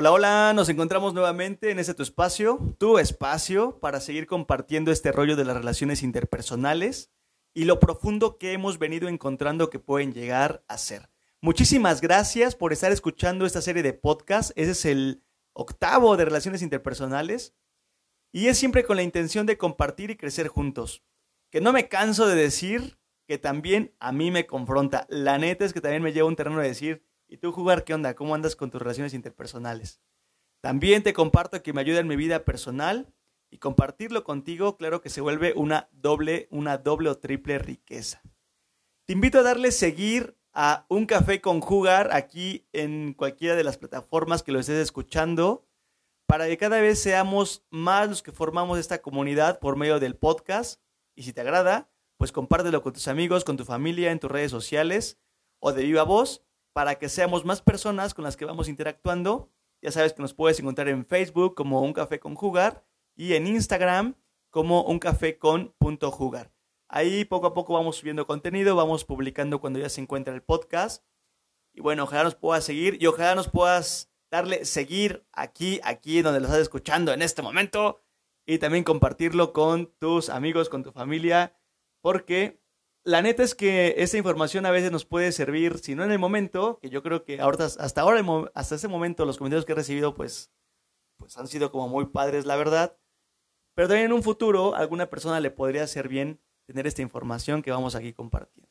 Hola, hola, nos encontramos nuevamente en este tu espacio, tu espacio para seguir compartiendo este rollo de las relaciones interpersonales y lo profundo que hemos venido encontrando que pueden llegar a ser. Muchísimas gracias por estar escuchando esta serie de podcasts. Ese es el octavo de relaciones interpersonales y es siempre con la intención de compartir y crecer juntos. Que no me canso de decir que también a mí me confronta. La neta es que también me lleva un terreno de decir, ¿Y tú jugar qué onda? ¿Cómo andas con tus relaciones interpersonales? También te comparto que me ayuda en mi vida personal y compartirlo contigo, claro que se vuelve una doble, una doble o triple riqueza. Te invito a darle seguir a Un Café con Jugar aquí en cualquiera de las plataformas que lo estés escuchando para que cada vez seamos más los que formamos esta comunidad por medio del podcast. Y si te agrada, pues compártelo con tus amigos, con tu familia, en tus redes sociales o de viva voz para que seamos más personas con las que vamos interactuando. Ya sabes que nos puedes encontrar en Facebook como Un Café con Jugar y en Instagram como Un Café con punto jugar. Ahí poco a poco vamos subiendo contenido, vamos publicando cuando ya se encuentra el podcast. Y bueno, ojalá nos puedas seguir y ojalá nos puedas darle seguir aquí, aquí donde lo estás escuchando en este momento. Y también compartirlo con tus amigos, con tu familia, porque la neta es que esa información a veces nos puede servir, si no en el momento, que yo creo que ahorita, hasta ahora, hasta ese momento, los comentarios que he recibido, pues, pues han sido como muy padres, la verdad. Pero también en un futuro, a alguna persona le podría hacer bien tener esta información que vamos aquí compartiendo.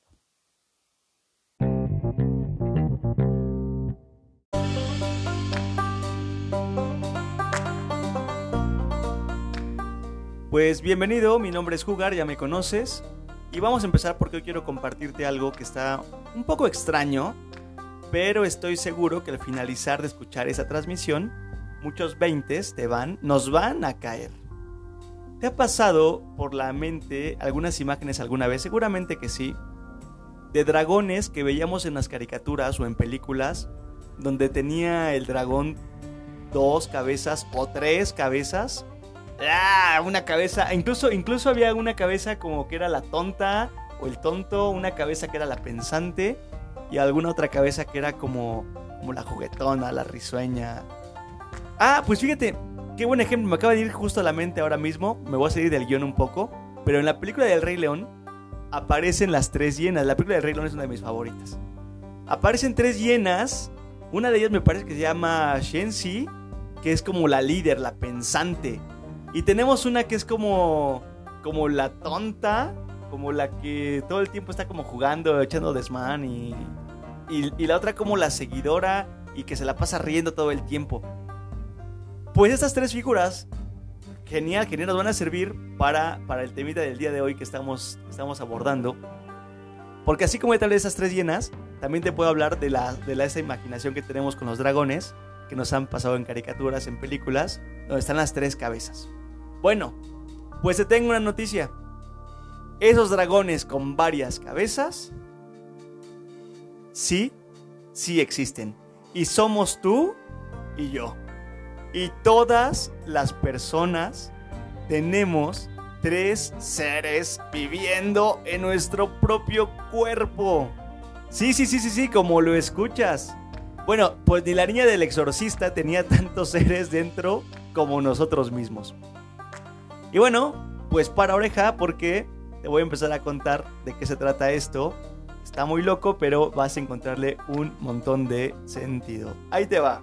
Pues bienvenido, mi nombre es Jugar, ya me conoces. Y vamos a empezar porque hoy quiero compartirte algo que está un poco extraño, pero estoy seguro que al finalizar de escuchar esa transmisión, muchos veintes te van, nos van a caer. ¿Te ha pasado por la mente algunas imágenes alguna vez? Seguramente que sí. De dragones que veíamos en las caricaturas o en películas, donde tenía el dragón dos cabezas o tres cabezas ¡Ah! Una cabeza. Incluso, incluso había una cabeza como que era la tonta o el tonto, una cabeza que era la pensante y alguna otra cabeza que era como, como la juguetona, la risueña. Ah, pues fíjate, qué buen ejemplo. Me acaba de ir justo a la mente ahora mismo. Me voy a salir del guion un poco. Pero en la película del Rey León aparecen las tres hienas. La película del Rey León es una de mis favoritas. Aparecen tres hienas. Una de ellas me parece que se llama Shensi, que es como la líder, la pensante. Y tenemos una que es como, como la tonta, como la que todo el tiempo está como jugando, echando desmán y, y, la otra como la seguidora y que se la pasa riendo todo el tiempo. Pues estas tres figuras, genial, genial, nos van a servir para, para el temita del día de hoy que estamos, estamos abordando. Porque así como tal esas tres llenas, también te puedo hablar de, la, de la, esa imaginación que tenemos con los dragones, que nos han pasado en caricaturas, en películas, donde están las tres cabezas. Bueno, pues te tengo una noticia. Esos dragones con varias cabezas, sí, sí existen. Y somos tú y yo. Y todas las personas tenemos tres seres viviendo en nuestro propio cuerpo. Sí, sí, sí, sí, sí, como lo escuchas. Bueno, pues ni la niña del exorcista tenía tantos seres dentro como nosotros mismos. Y bueno, pues para oreja porque te voy a empezar a contar de qué se trata esto. Está muy loco, pero vas a encontrarle un montón de sentido. Ahí te va.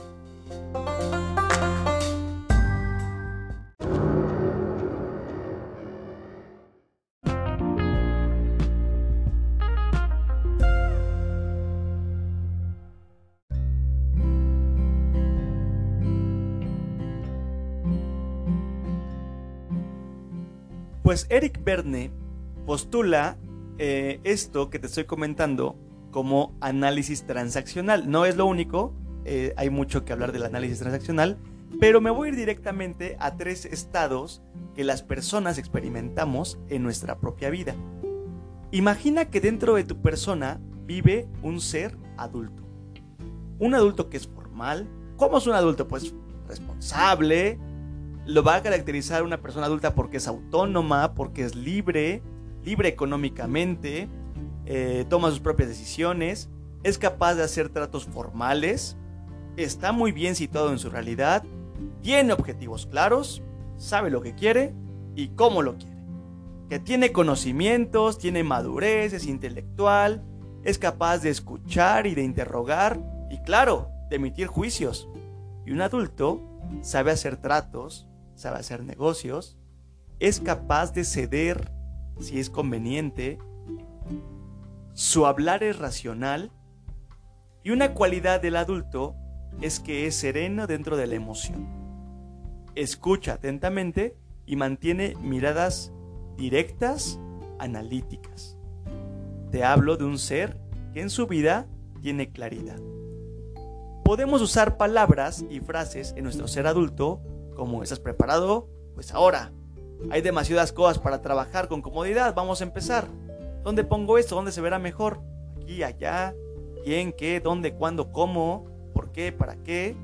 Pues Eric Berne postula eh, esto que te estoy comentando como análisis transaccional. No es lo único, eh, hay mucho que hablar del análisis transaccional, pero me voy a ir directamente a tres estados que las personas experimentamos en nuestra propia vida. Imagina que dentro de tu persona vive un ser adulto. Un adulto que es formal. ¿Cómo es un adulto? Pues responsable, lo va a caracterizar una persona adulta porque es autónoma, porque es libre, libre económicamente, eh, toma sus propias decisiones, es capaz de hacer tratos formales, está muy bien situado en su realidad, tiene objetivos claros, sabe lo que quiere y cómo lo quiere. Que tiene conocimientos, tiene madurez, es intelectual, es capaz de escuchar y de interrogar y claro, de emitir juicios. Y un adulto sabe hacer tratos, sabe hacer negocios, es capaz de ceder si es conveniente, su hablar es racional y una cualidad del adulto es que es sereno dentro de la emoción. Escucha atentamente y mantiene miradas directas, analíticas. Te hablo de un ser que en su vida tiene claridad. Podemos usar palabras y frases en nuestro ser adulto como ¿estás preparado? Pues ahora. Hay demasiadas cosas para trabajar con comodidad. Vamos a empezar. ¿Dónde pongo esto? ¿Dónde se verá mejor? Aquí, allá. ¿Quién? ¿Qué? ¿Dónde? ¿Cuándo? ¿Cómo? ¿Por qué? ¿Para qué?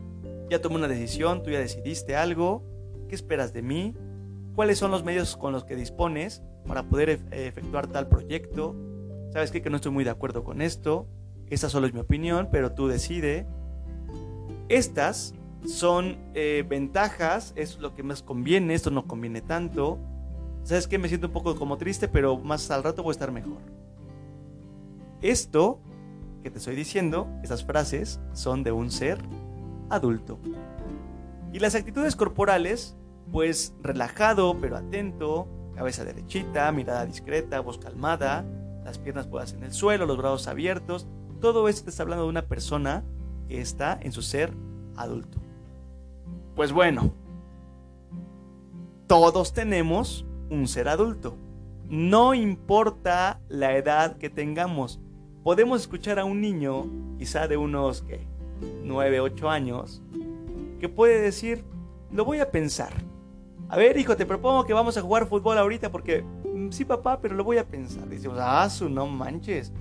Ya tomé una decisión, tú ya decidiste algo. ¿Qué esperas de mí? ¿Cuáles son los medios con los que dispones para poder efectuar tal proyecto? ¿Sabes? Que no estoy muy de acuerdo con esto. Esta solo es mi opinión, pero tú decide. Estas son eh, ventajas, es lo que más conviene, esto no conviene tanto. ¿Sabes qué? Me siento un poco como triste, pero más al rato voy a estar mejor. Esto que te estoy diciendo, esas frases, son de un ser adulto. Y las actitudes corporales, pues relajado pero atento, cabeza derechita, mirada discreta, voz calmada, las piernas puestas en el suelo, los brazos abiertos, todo esto te está hablando de una persona que está en su ser adulto. Pues bueno, todos tenemos un ser adulto. No importa la edad que tengamos. Podemos escuchar a un niño, quizá de unos ¿qué? 9, 8 años, que puede decir, lo voy a pensar. A ver, hijo, te propongo que vamos a jugar fútbol ahorita porque mm, sí, papá, pero lo voy a pensar. Decimos, ah, su no manches.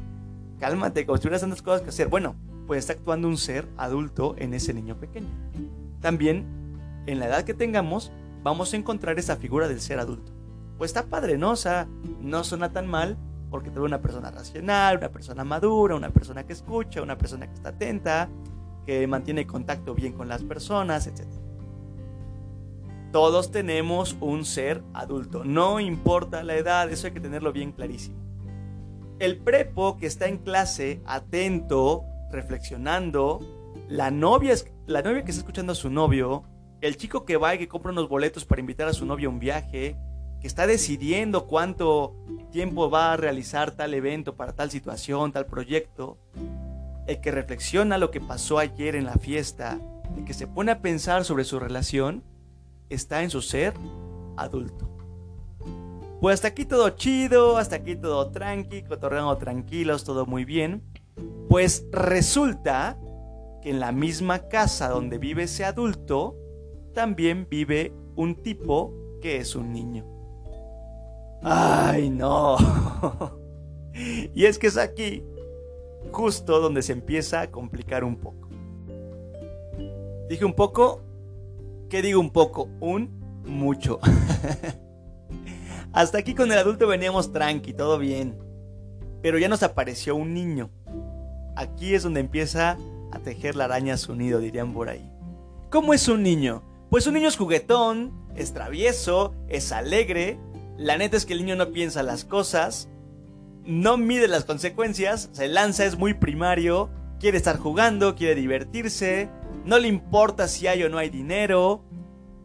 Cálmate, como si tuvieras tantas cosas que hacer. Bueno, pues está actuando un ser adulto en ese niño pequeño. También en la edad que tengamos, vamos a encontrar esa figura del ser adulto. Pues está padre, ¿no? O sea, no suena tan mal porque te una persona racional, una persona madura, una persona que escucha, una persona que está atenta, que mantiene contacto bien con las personas, etc. Todos tenemos un ser adulto, no importa la edad, eso hay que tenerlo bien clarísimo. El prepo que está en clase, atento, reflexionando, la novia, la novia que está escuchando a su novio, el chico que va y que compra unos boletos para invitar a su novia a un viaje, que está decidiendo cuánto tiempo va a realizar tal evento para tal situación, tal proyecto, el que reflexiona lo que pasó ayer en la fiesta, el que se pone a pensar sobre su relación, está en su ser adulto. Pues hasta aquí todo chido, hasta aquí todo tranqui, cotorreando tranquilos, todo muy bien. Pues resulta que en la misma casa donde vive ese adulto, también vive un tipo que es un niño. ¡Ay, no! y es que es aquí, justo donde se empieza a complicar un poco. Dije un poco, ¿qué digo un poco? Un mucho. Hasta aquí con el adulto veníamos tranqui, todo bien. Pero ya nos apareció un niño. Aquí es donde empieza a tejer la araña su nido, dirían por ahí. ¿Cómo es un niño? Pues un niño es juguetón, es travieso, es alegre. La neta es que el niño no piensa las cosas, no mide las consecuencias, se lanza, es muy primario, quiere estar jugando, quiere divertirse, no le importa si hay o no hay dinero.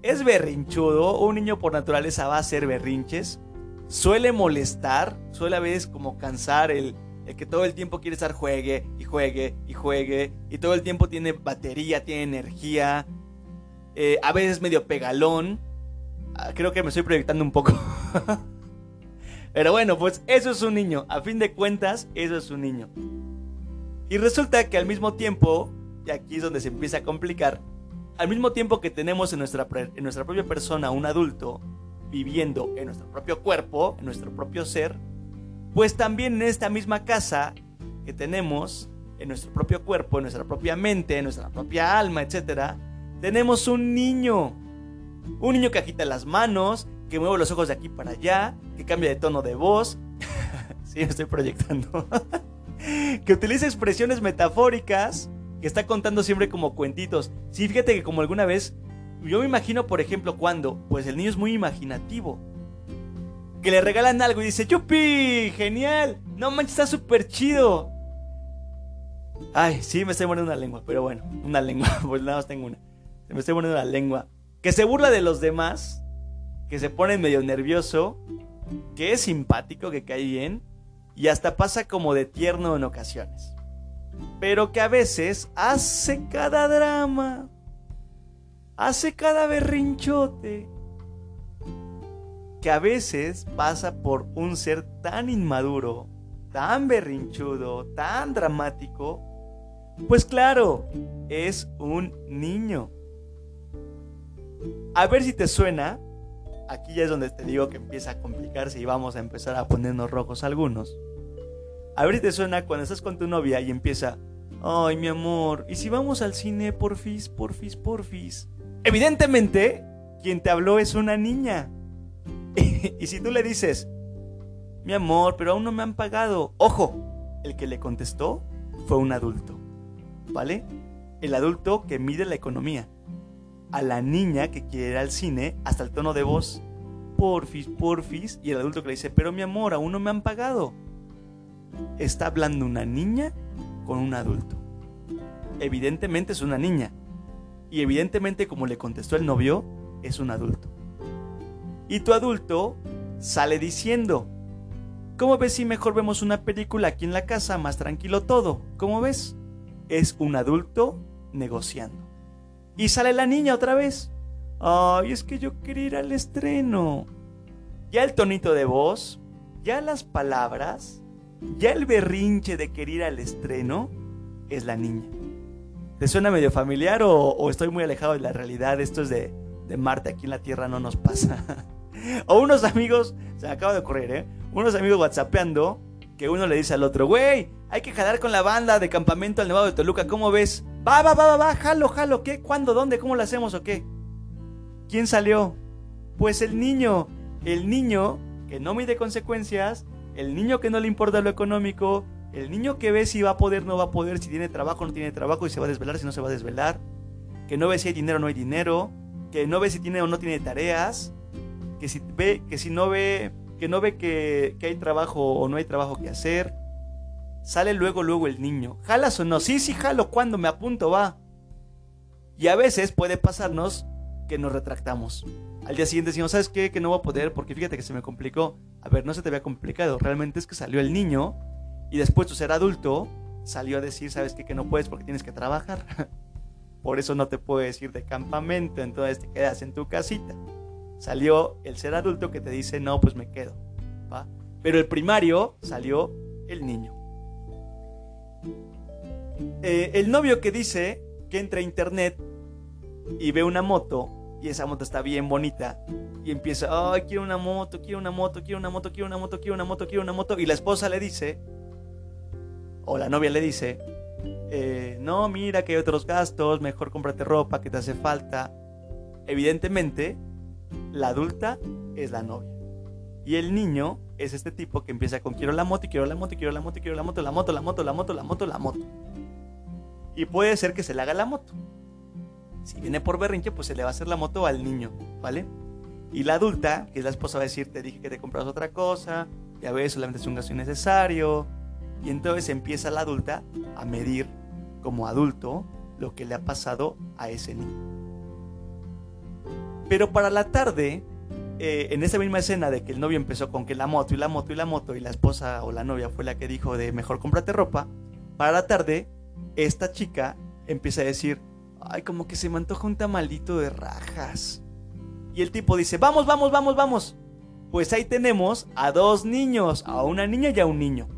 Es berrinchudo, un niño por naturaleza va a hacer berrinches. Suele molestar, suele a veces como cansar el, el que todo el tiempo quiere estar juegue y juegue y juegue y todo el tiempo tiene batería, tiene energía, eh, a veces medio pegalón. Ah, creo que me estoy proyectando un poco. Pero bueno, pues eso es un niño. A fin de cuentas, eso es un niño. Y resulta que al mismo tiempo, y aquí es donde se empieza a complicar, al mismo tiempo que tenemos en nuestra, en nuestra propia persona un adulto viviendo en nuestro propio cuerpo, en nuestro propio ser, pues también en esta misma casa que tenemos, en nuestro propio cuerpo, en nuestra propia mente, en nuestra propia alma, etcétera, tenemos un niño. Un niño que agita las manos, que mueve los ojos de aquí para allá, que cambia de tono de voz. sí, me estoy proyectando. que utiliza expresiones metafóricas, que está contando siempre como cuentitos. Sí, fíjate que como alguna vez, yo me imagino, por ejemplo, cuando, pues el niño es muy imaginativo. Que le regalan algo y dice, ¡Chupi! ¡Genial! No manches, está súper chido. Ay, sí, me estoy poniendo una lengua, pero bueno, una lengua, pues nada más tengo una. Me estoy poniendo la lengua. Que se burla de los demás, que se pone medio nervioso, que es simpático, que cae bien, y hasta pasa como de tierno en ocasiones. Pero que a veces hace cada drama, hace cada berrinchote, que a veces pasa por un ser tan inmaduro, tan berrinchudo, tan dramático, pues claro, es un niño. A ver si te suena. Aquí ya es donde te digo que empieza a complicarse y vamos a empezar a ponernos rojos algunos. A ver si te suena cuando estás con tu novia y empieza, ay mi amor, ¿y si vamos al cine porfis, porfis, porfis? Evidentemente, quien te habló es una niña. y si tú le dices, mi amor, pero aún no me han pagado, ojo, el que le contestó fue un adulto, ¿vale? El adulto que mide la economía a la niña que quiere ir al cine hasta el tono de voz, porfis, porfis, y el adulto que le dice, pero mi amor, aún no me han pagado. Está hablando una niña con un adulto. Evidentemente es una niña. Y evidentemente como le contestó el novio, es un adulto. Y tu adulto sale diciendo, ¿cómo ves si mejor vemos una película aquí en la casa, más tranquilo todo? ¿Cómo ves? Es un adulto negociando. Y sale la niña otra vez. Ay, es que yo quería ir al estreno. Ya el tonito de voz, ya las palabras, ya el berrinche de querer ir al estreno es la niña. ¿Te suena medio familiar o, estoy muy alejado de la realidad? Esto es de, de Marte, aquí en la Tierra no nos pasa. o unos amigos, se me acaba de ocurrir, ¿eh? Unos amigos whatsappeando que uno le dice al otro, güey, hay que jalar con la banda de campamento al Nevado de Toluca, ¿cómo ves? Va, va, va, va, va, jalo, jalo, ¿qué? ¿Cuándo? ¿Dónde? ¿Cómo lo hacemos o qué? ¿Quién salió? Pues el niño, el niño que no mide consecuencias, el niño que no le importa lo económico, el niño que ve si va a poder, no va a poder, si tiene trabajo, no tiene trabajo, y se va a desvelar, si no se va a desvelar, que no ve si hay dinero o no hay dinero, que no ve si tiene o no tiene tareas, que si ve, que si no ve que no ve que, hay trabajo o no hay trabajo que hacer. Sale luego, luego el niño. ¿Jalas o no? Sí, sí, jalo. cuando me apunto? Va. Y a veces puede pasarnos que nos retractamos. Al día siguiente decimos, ¿sabes qué? Que no voy a poder porque fíjate que se me complicó. A ver, no se te había complicado. Realmente es que salió el niño y después tu ser adulto salió a decir, ¿sabes qué? Que no puedes porque tienes que trabajar. Por eso no te puedes ir de campamento, entonces te quedas en tu casita. Salió el ser adulto que te dice, no, pues me quedo. Pero el primario salió el niño. Eh, el novio que dice que entra a internet y ve una moto y esa moto está bien bonita y empieza, ay, quiero una moto, quiero una moto, quiero una moto, quiero una moto, quiero una moto, quiero una moto. Y la esposa le dice, o la novia le dice, eh, no, mira que hay otros gastos, mejor cómprate ropa que te hace falta. Evidentemente, la adulta es la novia. Y el niño es este tipo que empieza con quiero la moto, quiero la moto, quiero la moto, quiero la moto, la moto, la moto, la moto, la moto, la moto. Y puede ser que se le haga la moto. Si viene por berrinche, pues se le va a hacer la moto al niño, ¿vale? Y la adulta, que es la esposa, va a decir, te dije que te compras otra cosa, ya ves, solamente es un gasto innecesario. Y entonces empieza la adulta a medir como adulto lo que le ha pasado a ese niño. Pero para la tarde, eh, en esa misma escena de que el novio empezó con que la moto y la moto y la moto y la esposa o la novia fue la que dijo de mejor cómprate ropa, para la tarde, esta chica empieza a decir, ay, como que se me antoja un tamalito de rajas. Y el tipo dice, vamos, vamos, vamos, vamos. Pues ahí tenemos a dos niños, a una niña y a un niño.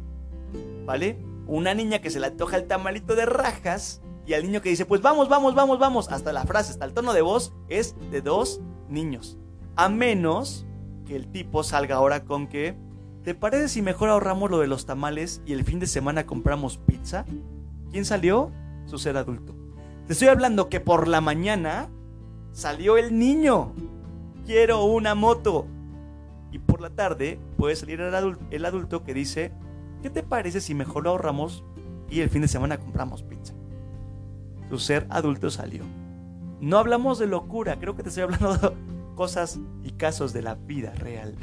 ¿Vale? Una niña que se le antoja el tamalito de rajas y al niño que dice, pues vamos, vamos, vamos, vamos. Hasta la frase, hasta el tono de voz es de dos niños. A menos que el tipo salga ahora con que, ¿te parece si mejor ahorramos lo de los tamales y el fin de semana compramos pizza? ¿Quién salió? Su ser adulto. Te estoy hablando que por la mañana salió el niño. Quiero una moto. Y por la tarde puede salir el adulto, el adulto que dice, ¿qué te parece si mejor lo ahorramos y el fin de semana compramos pizza? tu ser adulto salió. No hablamos de locura, creo que te estoy hablando de cosas y casos de la vida real.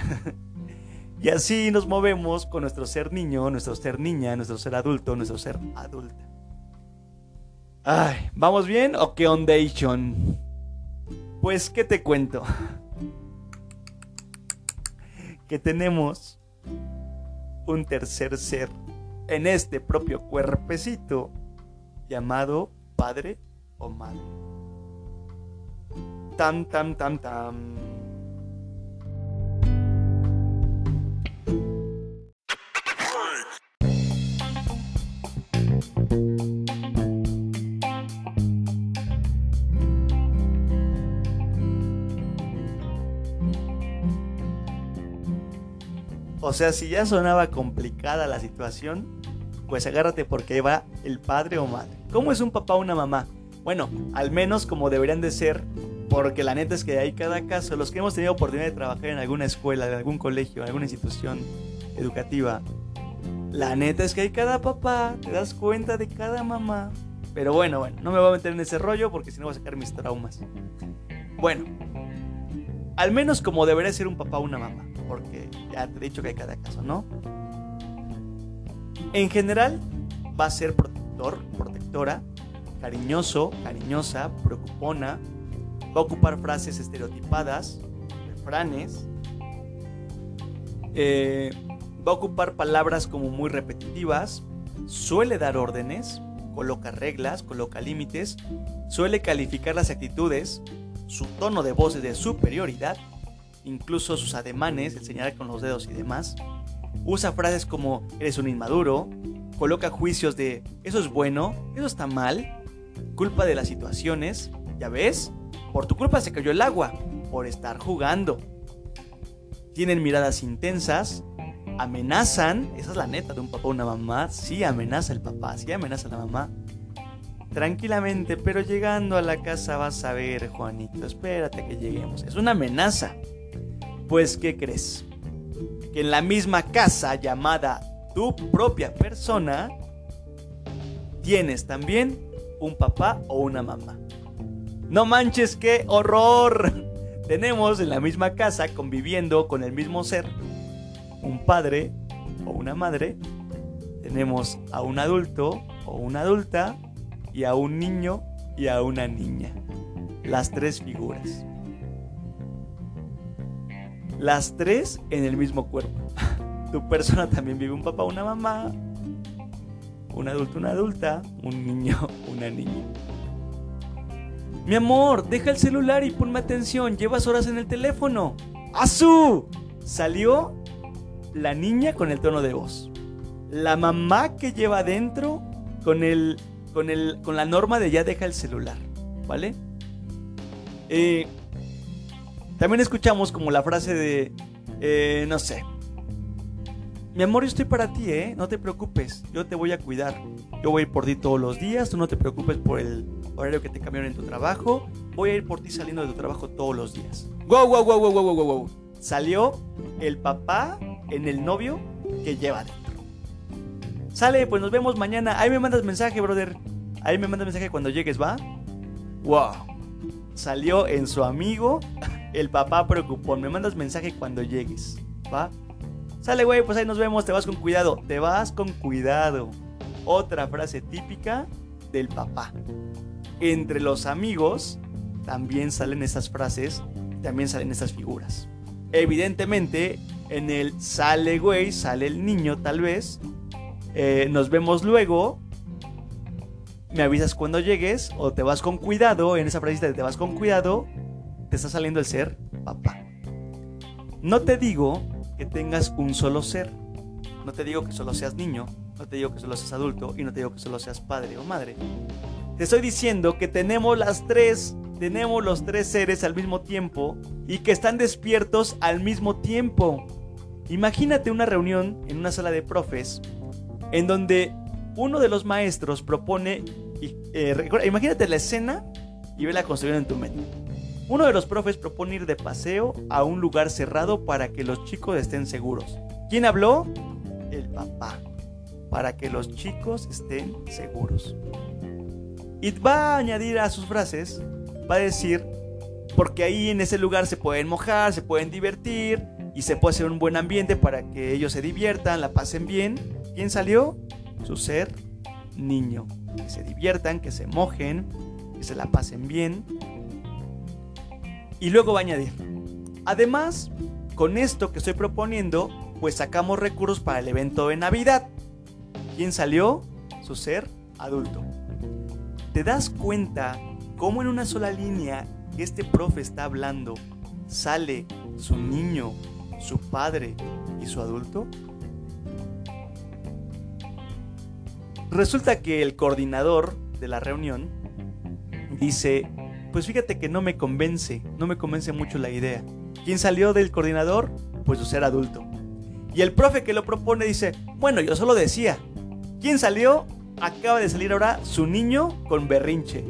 y así nos movemos con nuestro ser niño, nuestro ser niña, nuestro ser adulto, nuestro ser adulta. Ay, ¿vamos bien o qué ondation? Pues, ¿qué te cuento? que tenemos un tercer ser en este propio cuerpecito llamado padre o madre. Tam, tam, tam, tam. O sea, si ya sonaba complicada la situación, pues agárrate porque va el padre o madre. ¿Cómo es un papá o una mamá? Bueno, al menos como deberían de ser, porque la neta es que hay cada caso. Los que hemos tenido oportunidad de trabajar en alguna escuela, en algún colegio, en alguna institución educativa, la neta es que hay cada papá, te das cuenta de cada mamá. Pero bueno, bueno, no me voy a meter en ese rollo porque si no voy a sacar mis traumas. Bueno, al menos como debería ser un papá o una mamá porque ya te he dicho que hay cada caso, ¿no? En general, va a ser protector, protectora, cariñoso, cariñosa, preocupona, va a ocupar frases estereotipadas, refranes, eh, va a ocupar palabras como muy repetitivas, suele dar órdenes, coloca reglas, coloca límites, suele calificar las actitudes, su tono de voz es de superioridad, incluso sus ademanes, el con los dedos y demás. Usa frases como eres un inmaduro, coloca juicios de eso es bueno, eso está mal, culpa de las situaciones, ya ves, por tu culpa se cayó el agua, por estar jugando. Tienen miradas intensas, amenazan, esa es la neta de un papá o una mamá, sí amenaza el papá, sí amenaza la mamá. Tranquilamente, pero llegando a la casa vas a ver, Juanito, espérate que lleguemos. Es una amenaza. Pues, ¿qué crees? Que en la misma casa llamada tu propia persona, tienes también un papá o una mamá. No manches, qué horror. Tenemos en la misma casa conviviendo con el mismo ser un padre o una madre. Tenemos a un adulto o una adulta y a un niño y a una niña. Las tres figuras. Las tres en el mismo cuerpo. Tu persona también vive un papá, una mamá, un adulto, una adulta, un niño, una niña. Mi amor, deja el celular y ponme atención. Llevas horas en el teléfono. ¡Azú! Salió la niña con el tono de voz. La mamá que lleva adentro con el, con el, con la norma de ya deja el celular, ¿vale? Eh, también escuchamos como la frase de, eh, no sé, mi amor, yo estoy para ti, ¿eh? No te preocupes, yo te voy a cuidar. Yo voy a ir por ti todos los días, tú no te preocupes por el horario que te cambiaron en tu trabajo. Voy a ir por ti saliendo de tu trabajo todos los días. ¡Wow, wow, wow, wow, wow, wow, wow! Salió el papá en el novio que lleva dentro. Sale, pues nos vemos mañana. Ahí me mandas mensaje, brother. Ahí me mandas mensaje cuando llegues, ¿va? ¡Wow! Salió en su amigo el papá preocupón. Me mandas mensaje cuando llegues. ¿Va? Sale, güey, pues ahí nos vemos. Te vas con cuidado. Te vas con cuidado. Otra frase típica del papá. Entre los amigos también salen esas frases, también salen esas figuras. Evidentemente, en el sale, güey, sale el niño tal vez. Eh, nos vemos luego. Me avisas cuando llegues o te vas con cuidado. En esa frase de te vas con cuidado te está saliendo el ser papá. No te digo que tengas un solo ser. No te digo que solo seas niño, no te digo que solo seas adulto y no te digo que solo seas padre o madre. Te estoy diciendo que tenemos las tres, tenemos los tres seres al mismo tiempo y que están despiertos al mismo tiempo. Imagínate una reunión en una sala de profes en donde uno de los maestros propone, eh, imagínate la escena y ve la construcción en tu mente. Uno de los profes propone ir de paseo a un lugar cerrado para que los chicos estén seguros. ¿Quién habló? El papá. Para que los chicos estén seguros. Y va a añadir a sus frases, va a decir, porque ahí en ese lugar se pueden mojar, se pueden divertir y se puede hacer un buen ambiente para que ellos se diviertan, la pasen bien. ¿Quién salió? Su ser niño. Que se diviertan, que se mojen, que se la pasen bien. Y luego va a añadir, además, con esto que estoy proponiendo, pues sacamos recursos para el evento de Navidad. ¿Quién salió? Su ser adulto. ¿Te das cuenta cómo en una sola línea que este profe está hablando sale su niño, su padre y su adulto? Resulta que el coordinador de la reunión dice, pues fíjate que no me convence, no me convence mucho la idea. ¿Quién salió del coordinador? Pues su ser adulto. Y el profe que lo propone dice, bueno, yo solo decía. ¿Quién salió? Acaba de salir ahora su niño con berrinche.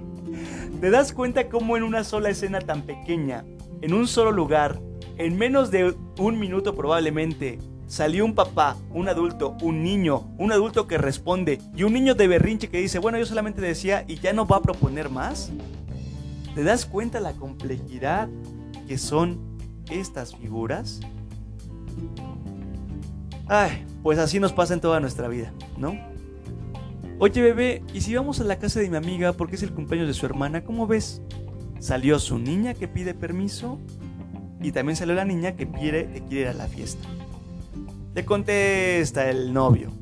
¿Te das cuenta cómo en una sola escena tan pequeña, en un solo lugar, en menos de un minuto probablemente, salió un papá, un adulto, un niño, un adulto que responde y un niño de berrinche que dice, bueno, yo solamente decía y ya no va a proponer más? ¿Te das cuenta la complejidad que son estas figuras? Ay, pues así nos pasa en toda nuestra vida, ¿no? Oye bebé, ¿y si vamos a la casa de mi amiga porque es el cumpleaños de su hermana? ¿Cómo ves? Salió su niña que pide permiso y también salió la niña que quiere, que quiere ir a la fiesta. Le contesta el novio.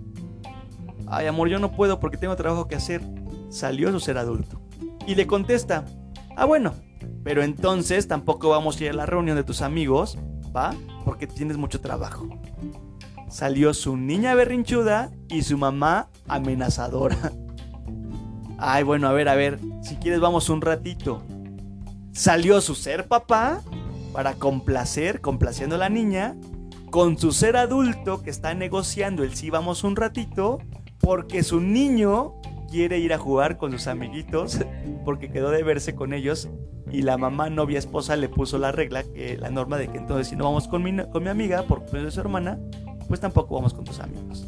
Ay, amor, yo no puedo porque tengo trabajo que hacer. Salió su ser adulto. Y le contesta, ah, bueno, pero entonces tampoco vamos a ir a la reunión de tus amigos, ¿va? Porque tienes mucho trabajo. Salió su niña berrinchuda y su mamá amenazadora. Ay, bueno, a ver, a ver, si quieres vamos un ratito. Salió su ser papá para complacer, complaciendo a la niña, con su ser adulto que está negociando el sí vamos un ratito, porque su niño quiere ir a jugar con sus amiguitos, porque quedó de verse con ellos y la mamá, novia, esposa le puso la regla, la norma de que entonces si no vamos con mi, con mi amiga por de su hermana, pues tampoco vamos con tus amigos.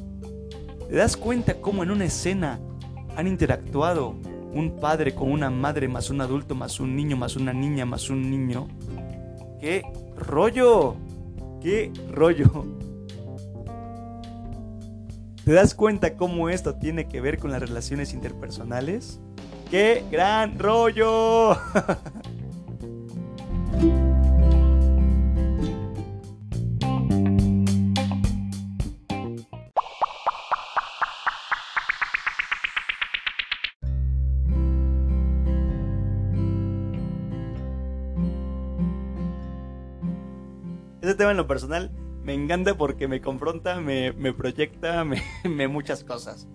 ¿Te das cuenta cómo en una escena han interactuado un padre con una madre más un adulto más un niño más una niña más un niño? ¡Qué rollo! ¡Qué rollo! ¿Te das cuenta cómo esto tiene que ver con las relaciones interpersonales? ¡Qué gran rollo! en lo personal me encanta porque me confronta, me, proyecta, me, muchas cosas.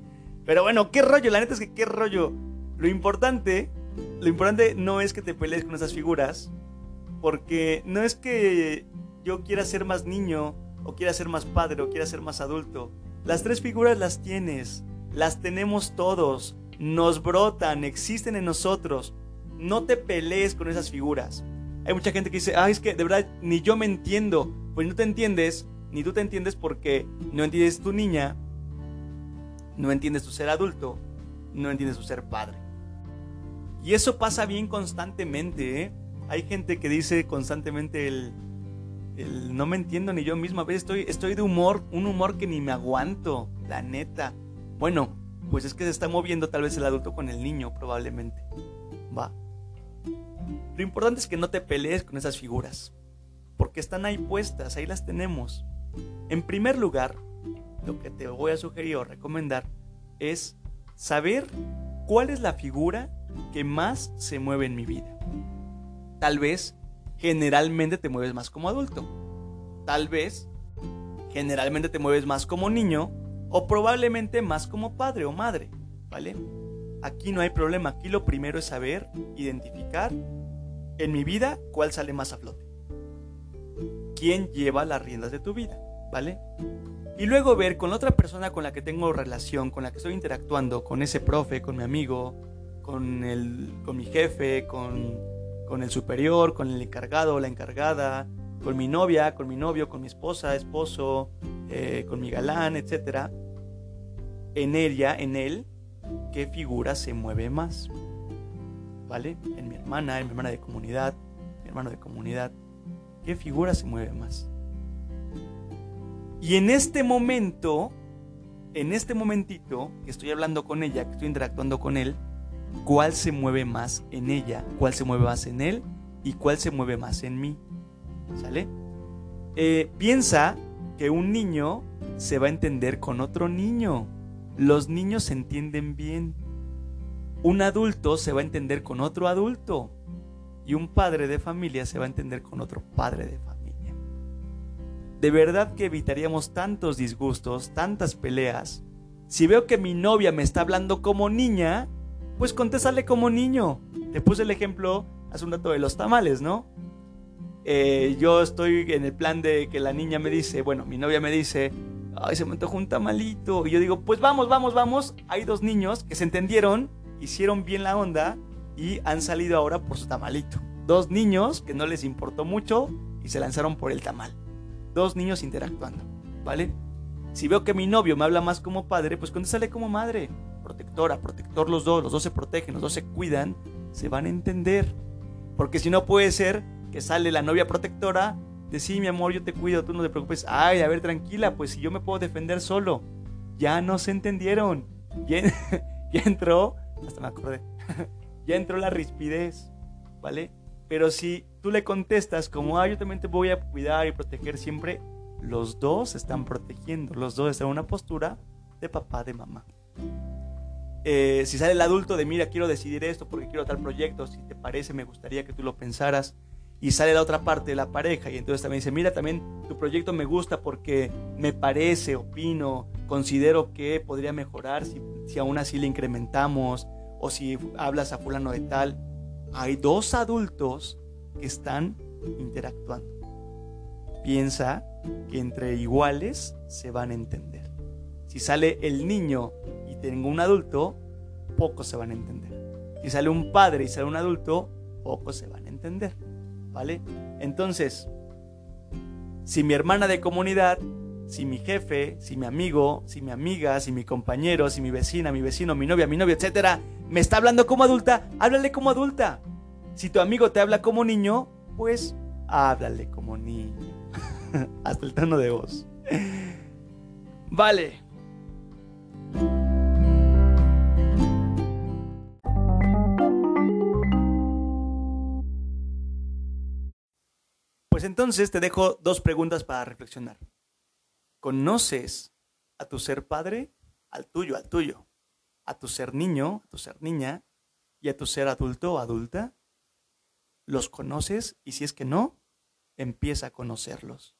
Pero bueno, qué rollo, la neta es que qué rollo. Lo importante, lo importante no es que te pelees con esas figuras, porque no es que yo quiera ser más niño, o quiera ser más padre, o quiera ser más adulto. Las tres figuras las tienes, las tenemos todos, nos brotan, existen en nosotros. No te pelees con esas figuras. Hay mucha gente que dice, ah, es que de verdad ni yo me entiendo. Pues no te entiendes, ni tú te entiendes porque no entiendes tu niña, no entiendes tu ser adulto, no entiendes tu ser padre. Y eso pasa bien constantemente, ¿eh? Hay gente que dice constantemente el, el no me entiendo ni yo mismo. A veces estoy, estoy de humor, un humor que ni me aguanto, la neta. Bueno, pues es que se está moviendo tal vez el adulto con el niño, probablemente. Va. Lo importante es que no te pelees con esas figuras, porque están ahí puestas, ahí las tenemos. En primer lugar, lo que te voy a sugerir o recomendar es saber cuál es la figura que más se mueve en mi vida. Tal vez generalmente te mueves más como adulto. Tal vez generalmente te mueves más como niño o probablemente más como padre o madre, ¿vale? Aquí no hay problema, aquí lo primero es saber identificar en mi vida, ¿cuál sale más a flote? ¿Quién lleva las riendas de tu vida? ¿Vale? Y luego ver con la otra persona con la que tengo relación, con la que estoy interactuando, con ese profe, con mi amigo, con, el, con mi jefe, con, con el superior, con el encargado la encargada, con mi novia, con mi novio, con mi esposa, esposo, eh, con mi galán, etc. En ella, en él, qué figura se mueve más. ¿Vale? En mi hermana, en mi hermana de comunidad, hermano de comunidad, ¿qué figura se mueve más? Y en este momento, en este momentito que estoy hablando con ella, que estoy interactuando con él, ¿cuál se mueve más en ella? ¿Cuál se mueve más en él? ¿Y cuál se mueve más en mí? ¿Sale? Eh, piensa que un niño se va a entender con otro niño. Los niños se entienden bien. Un adulto se va a entender con otro adulto. Y un padre de familia se va a entender con otro padre de familia. De verdad que evitaríamos tantos disgustos, tantas peleas. Si veo que mi novia me está hablando como niña, pues contéstale como niño. Te puse el ejemplo hace un rato de los tamales, ¿no? Eh, yo estoy en el plan de que la niña me dice, bueno, mi novia me dice, ay, se me antojó un tamalito. Y yo digo, pues vamos, vamos, vamos. Hay dos niños que se entendieron, hicieron bien la onda y han salido ahora por su tamalito. Dos niños que no les importó mucho y se lanzaron por el tamal. Dos niños interactuando, ¿vale? Si veo que mi novio me habla más como padre, pues sale como madre. Protectora, protector los dos, los dos se protegen, los dos se cuidan, se van a entender. Porque si no puede ser que sale la novia protectora de sí, mi amor, yo te cuido, tú no te preocupes. Ay, a ver, tranquila, pues si yo me puedo defender solo. Ya no se entendieron. Ya, entró, hasta me acordé, ya entró la rispidez, ¿vale? Pero si tú le contestas como, ay, yo también te voy a cuidar y proteger siempre, los dos están protegiendo, los dos están en una postura de papá, de mamá. Eh, si sale el adulto de, mira, quiero decidir esto porque quiero tal proyecto, si te parece, me gustaría que tú lo pensaras y sale la otra parte de la pareja y entonces también dice, mira, también tu proyecto me gusta porque me parece, opino, considero que podría mejorar si, si aún así le incrementamos o si hablas a fulano de tal. Hay dos adultos que están interactuando. Piensa que entre iguales se van a entender. Si sale el niño y tengo un adulto, pocos se van a entender. Si sale un padre y sale un adulto, pocos se van a entender. ¿vale? Entonces, si mi hermana de comunidad, si mi jefe, si mi amigo, si mi amiga, si mi compañero, si mi vecina, mi vecino, mi novia, mi novio, etcétera, me está hablando como adulta, háblale como adulta. Si tu amigo te habla como niño, pues háblale como niño. Hasta el tono de voz. Vale. Pues entonces te dejo dos preguntas para reflexionar. ¿Conoces a tu ser padre? Al tuyo, al tuyo. A tu ser niño, a tu ser niña y a tu ser adulto o adulta. ¿Los conoces? Y si es que no, empieza a conocerlos.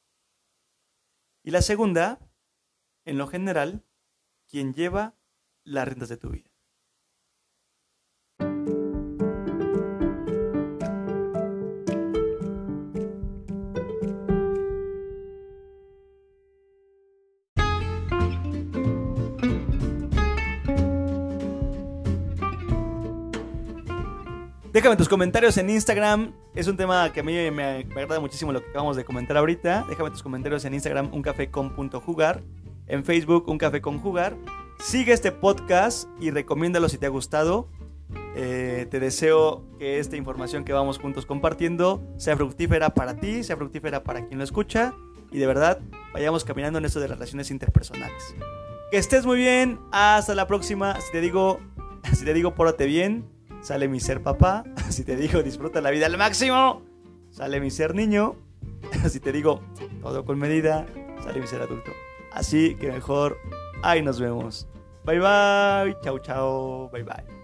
Y la segunda, en lo general, ¿quién lleva las rentas de tu vida? Déjame tus comentarios en Instagram. Es un tema que a mí me, agrada muchísimo lo que acabamos de comentar ahorita. Déjame tus comentarios en Instagram, uncafecon.jugar. En Facebook, un. Sigue este podcast y recomiéndalo si te ha gustado. Eh, te deseo que esta información que vamos juntos compartiendo sea fructífera para ti, sea fructífera para quien lo escucha y de verdad vayamos caminando en esto de las relaciones interpersonales. Que estés muy bien, hasta la próxima. Si te digo, si te digo, pórate bien sale mi ser papá. Si te digo disfruta la vida al máximo, sale mi ser niño. Si te digo todo con medida, sale mi ser adulto. Así que mejor, ahí nos vemos. Bye bye, chao chao, bye bye.